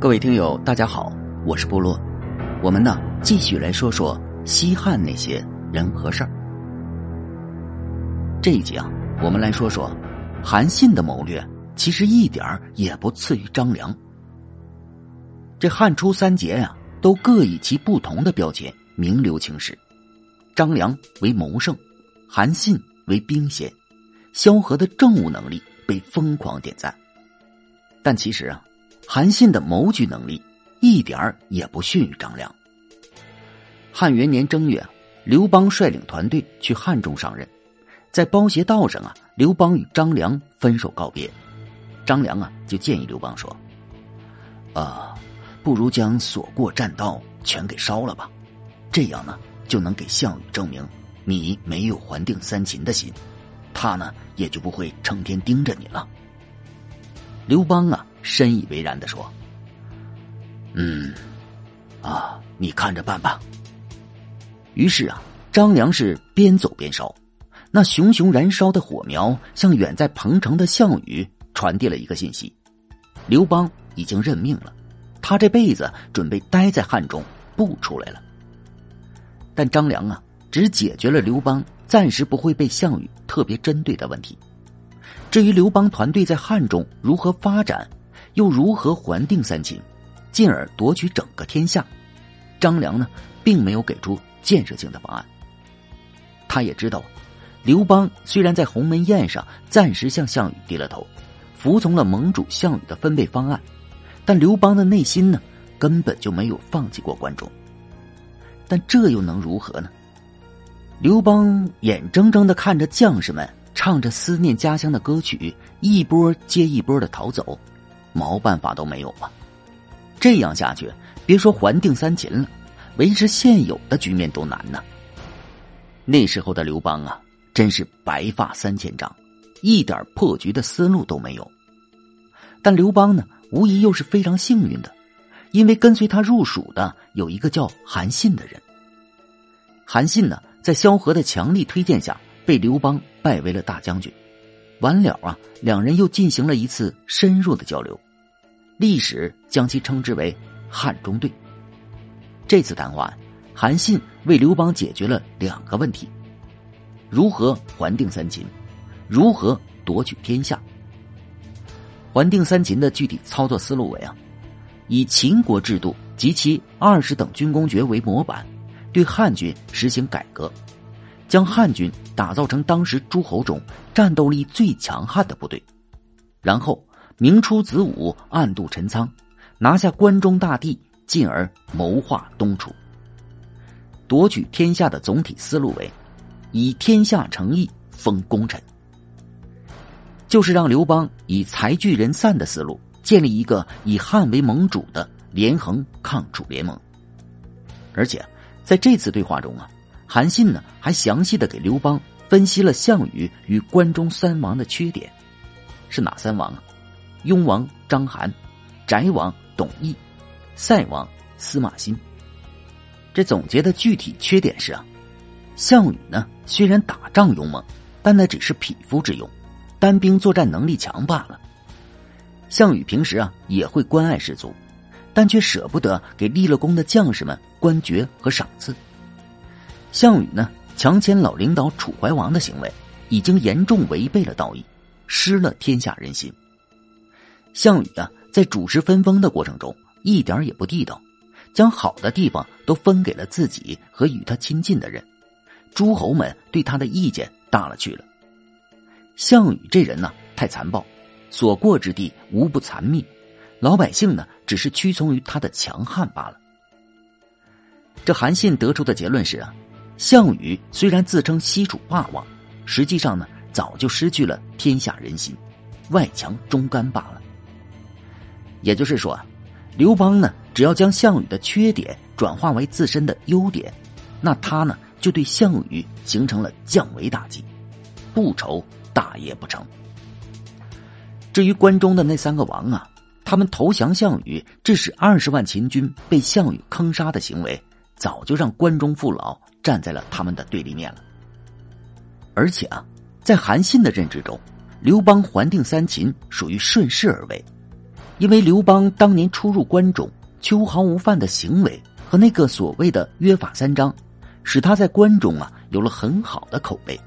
各位听友，大家好，我是部落。我们呢，继续来说说西汉那些人和事儿。这一集啊，我们来说说韩信的谋略，其实一点儿也不次于张良。这汉初三杰呀，都各以其不同的标签名留青史。张良为谋圣，韩信为兵贤，萧何的政务能力被疯狂点赞。但其实啊。韩信的谋局能力一点儿也不逊于张良。汉元年正月，刘邦率领团队去汉中上任，在包斜道上啊，刘邦与张良分手告别。张良啊，就建议刘邦说：“啊，不如将所过栈道全给烧了吧，这样呢，就能给项羽证明你没有还定三秦的心，他呢也就不会成天盯着你了。”刘邦啊。深以为然的说：“嗯，啊，你看着办吧。”于是啊，张良是边走边烧，那熊熊燃烧的火苗向远在彭城的项羽传递了一个信息：刘邦已经认命了，他这辈子准备待在汉中，不出来了。但张良啊，只解决了刘邦暂时不会被项羽特别针对的问题。至于刘邦团队在汉中如何发展，又如何还定三秦，进而夺取整个天下？张良呢，并没有给出建设性的方案。他也知道，刘邦虽然在鸿门宴上暂时向项羽低了头，服从了盟主项羽的分配方案，但刘邦的内心呢，根本就没有放弃过关中。但这又能如何呢？刘邦眼睁睁的看着将士们唱着思念家乡的歌曲，一波接一波的逃走。毛办法都没有啊！这样下去，别说还定三秦了，维持现有的局面都难呢。那时候的刘邦啊，真是白发三千丈，一点破局的思路都没有。但刘邦呢，无疑又是非常幸运的，因为跟随他入蜀的有一个叫韩信的人。韩信呢，在萧何的强力推荐下，被刘邦拜为了大将军。完了啊，两人又进行了一次深入的交流，历史将其称之为汉中队。这次谈话，韩信为刘邦解决了两个问题：如何还定三秦，如何夺取天下。还定三秦的具体操作思路为啊，以秦国制度及其二十等军功爵为模板，对汉军实行改革。将汉军打造成当时诸侯中战斗力最强悍的部队，然后明出子午，暗度陈仓，拿下关中大地，进而谋划东楚。夺取天下的总体思路为：以天下诚意封功臣，就是让刘邦以财聚人散的思路，建立一个以汉为盟主的连横抗楚联盟。而且在这次对话中啊。韩信呢，还详细的给刘邦分析了项羽与关中三王的缺点，是哪三王啊？雍王章邯，翟王董翳，塞王司马欣。这总结的具体缺点是啊，项羽呢虽然打仗勇猛，但那只是匹夫之勇，单兵作战能力强罢了。项羽平时啊也会关爱士卒，但却舍不得给立了功的将士们官爵和赏赐。项羽呢，强迁老领导楚怀王的行为，已经严重违背了道义，失了天下人心。项羽啊，在主持分封的过程中，一点也不地道，将好的地方都分给了自己和与他亲近的人，诸侯们对他的意见大了去了。项羽这人呢，太残暴，所过之地无不残灭，老百姓呢，只是屈从于他的强悍罢了。这韩信得出的结论是啊。项羽虽然自称西楚霸王，实际上呢早就失去了天下人心，外强中干罢了。也就是说，刘邦呢只要将项羽的缺点转化为自身的优点，那他呢就对项羽形成了降维打击，不愁大业不成。至于关中的那三个王啊，他们投降项羽，致使二十万秦军被项羽坑杀的行为，早就让关中父老。站在了他们的对立面了，而且啊，在韩信的认知中，刘邦还定三秦属于顺势而为，因为刘邦当年初入关中，秋毫无犯的行为和那个所谓的约法三章，使他在关中啊有了很好的口碑，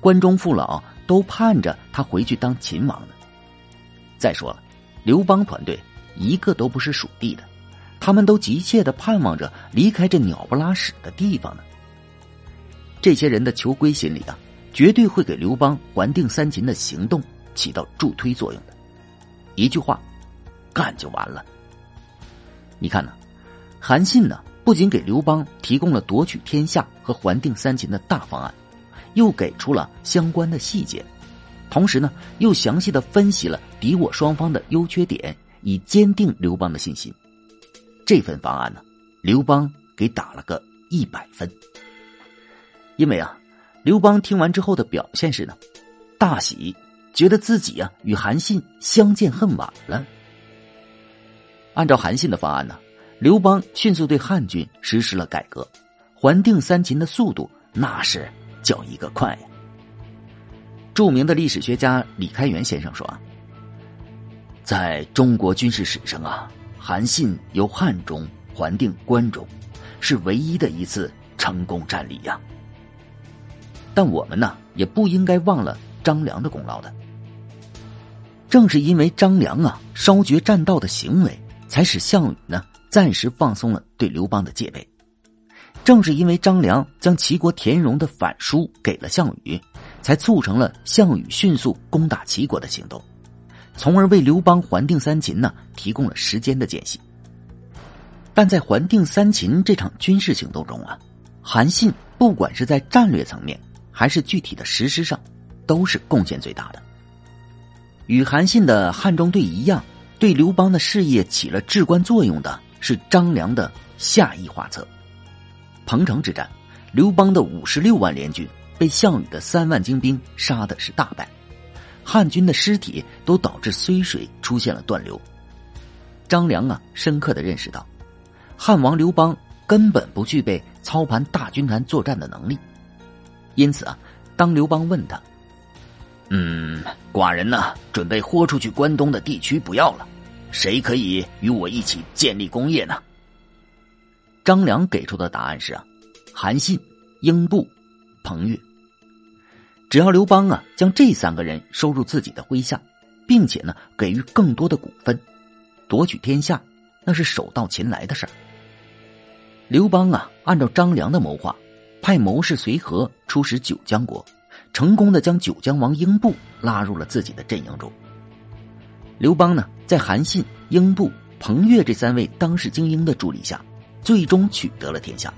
关中父老都盼着他回去当秦王呢。再说了，刘邦团队一个都不是属地的，他们都急切的盼望着离开这鸟不拉屎的地方呢。这些人的求归心理啊，绝对会给刘邦还定三秦的行动起到助推作用的。一句话。干就完了。你看呢？韩信呢，不仅给刘邦提供了夺取天下和还定三秦的大方案，又给出了相关的细节，同时呢，又详细的分析了敌我双方的优缺点，以坚定刘邦的信心。这份方案呢，刘邦给打了个一百分。因为啊，刘邦听完之后的表现是呢，大喜，觉得自己啊与韩信相见恨晚了。按照韩信的方案呢，刘邦迅速对汉军实施了改革，还定三秦的速度那是叫一个快呀。著名的历史学家李开元先生说啊，在中国军事史上啊，韩信由汉中还定关中，是唯一的一次成功战例呀。但我们呢，也不应该忘了张良的功劳的。正是因为张良啊，烧绝栈道的行为。才使项羽呢暂时放松了对刘邦的戒备。正是因为张良将齐国田荣的反书给了项羽，才促成了项羽迅速攻打齐国的行动，从而为刘邦还定三秦呢提供了时间的间隙。但在还定三秦这场军事行动中啊，韩信不管是在战略层面还是具体的实施上，都是贡献最大的。与韩信的汉中队一样。对刘邦的事业起了至关作用的是张良的下意画策。彭城之战，刘邦的五十六万联军被项羽的三万精兵杀的是大败，汉军的尸体都导致睢水出现了断流。张良啊，深刻的认识到，汉王刘邦根本不具备操盘大军团作战的能力，因此啊，当刘邦问他：“嗯，寡人呢，准备豁出去关东的地区不要了。”谁可以与我一起建立功业呢？张良给出的答案是啊，韩信、英布、彭越。只要刘邦啊将这三个人收入自己的麾下，并且呢给予更多的股份，夺取天下那是手到擒来的事儿。刘邦啊按照张良的谋划，派谋士随和出使九江国，成功的将九江王英布拉入了自己的阵营中。刘邦呢，在韩信、英布、彭越这三位当世精英的助力下，最终取得了天下。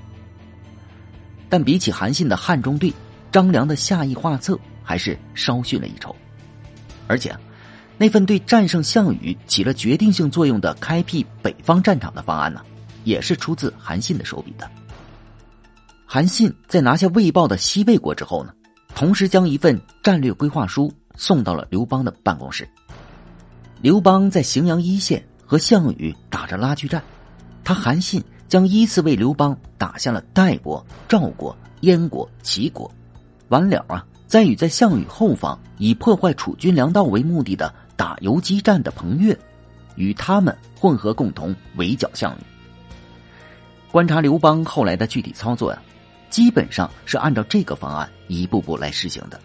但比起韩信的汉中队，张良的下意画策还是稍逊了一筹。而且，那份对战胜项羽起了决定性作用的开辟北方战场的方案呢，也是出自韩信的手笔的。韩信在拿下魏豹的西魏国之后呢，同时将一份战略规划书送到了刘邦的办公室。刘邦在荥阳一线和项羽打着拉锯战，他韩信将依次为刘邦打下了代国、赵国、燕国、齐国，完了啊，再与在项羽后方以破坏楚军粮道为目的的打游击战的彭越，与他们混合共同围剿项羽。观察刘邦后来的具体操作呀，基本上是按照这个方案一步步来实行的。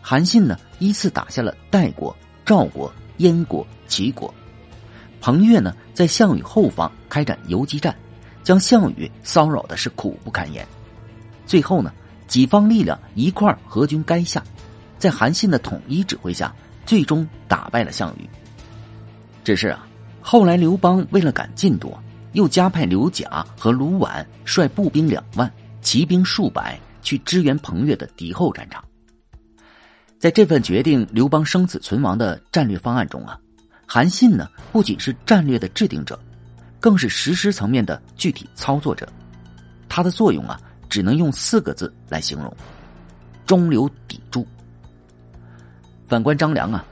韩信呢，依次打下了代国、赵国。燕国、齐国，彭越呢，在项羽后方开展游击战，将项羽骚扰的是苦不堪言。最后呢，几方力量一块儿合军垓下，在韩信的统一指挥下，最终打败了项羽。只是啊，后来刘邦为了赶进度，又加派刘贾和卢绾率步兵两万、骑兵数百去支援彭越的敌后战场。在这份决定刘邦生死存亡的战略方案中啊，韩信呢不仅是战略的制定者，更是实施层面的具体操作者。他的作用啊，只能用四个字来形容：中流砥柱。反观张良啊，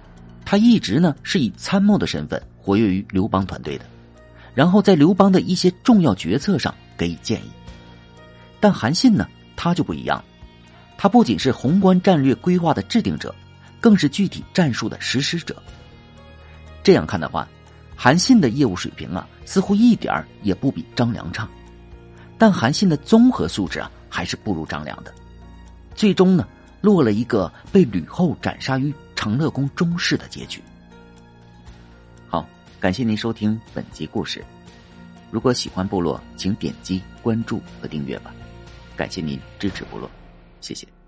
他一直呢是以参谋的身份活跃于刘邦团队的，然后在刘邦的一些重要决策上给予建议。但韩信呢，他就不一样了。他不仅是宏观战略规划的制定者，更是具体战术的实施者。这样看的话，韩信的业务水平啊，似乎一点也不比张良差，但韩信的综合素质啊，还是不如张良的。最终呢，落了一个被吕后斩杀于长乐宫中室的结局。好，感谢您收听本集故事。如果喜欢部落，请点击关注和订阅吧。感谢您支持部落，谢谢。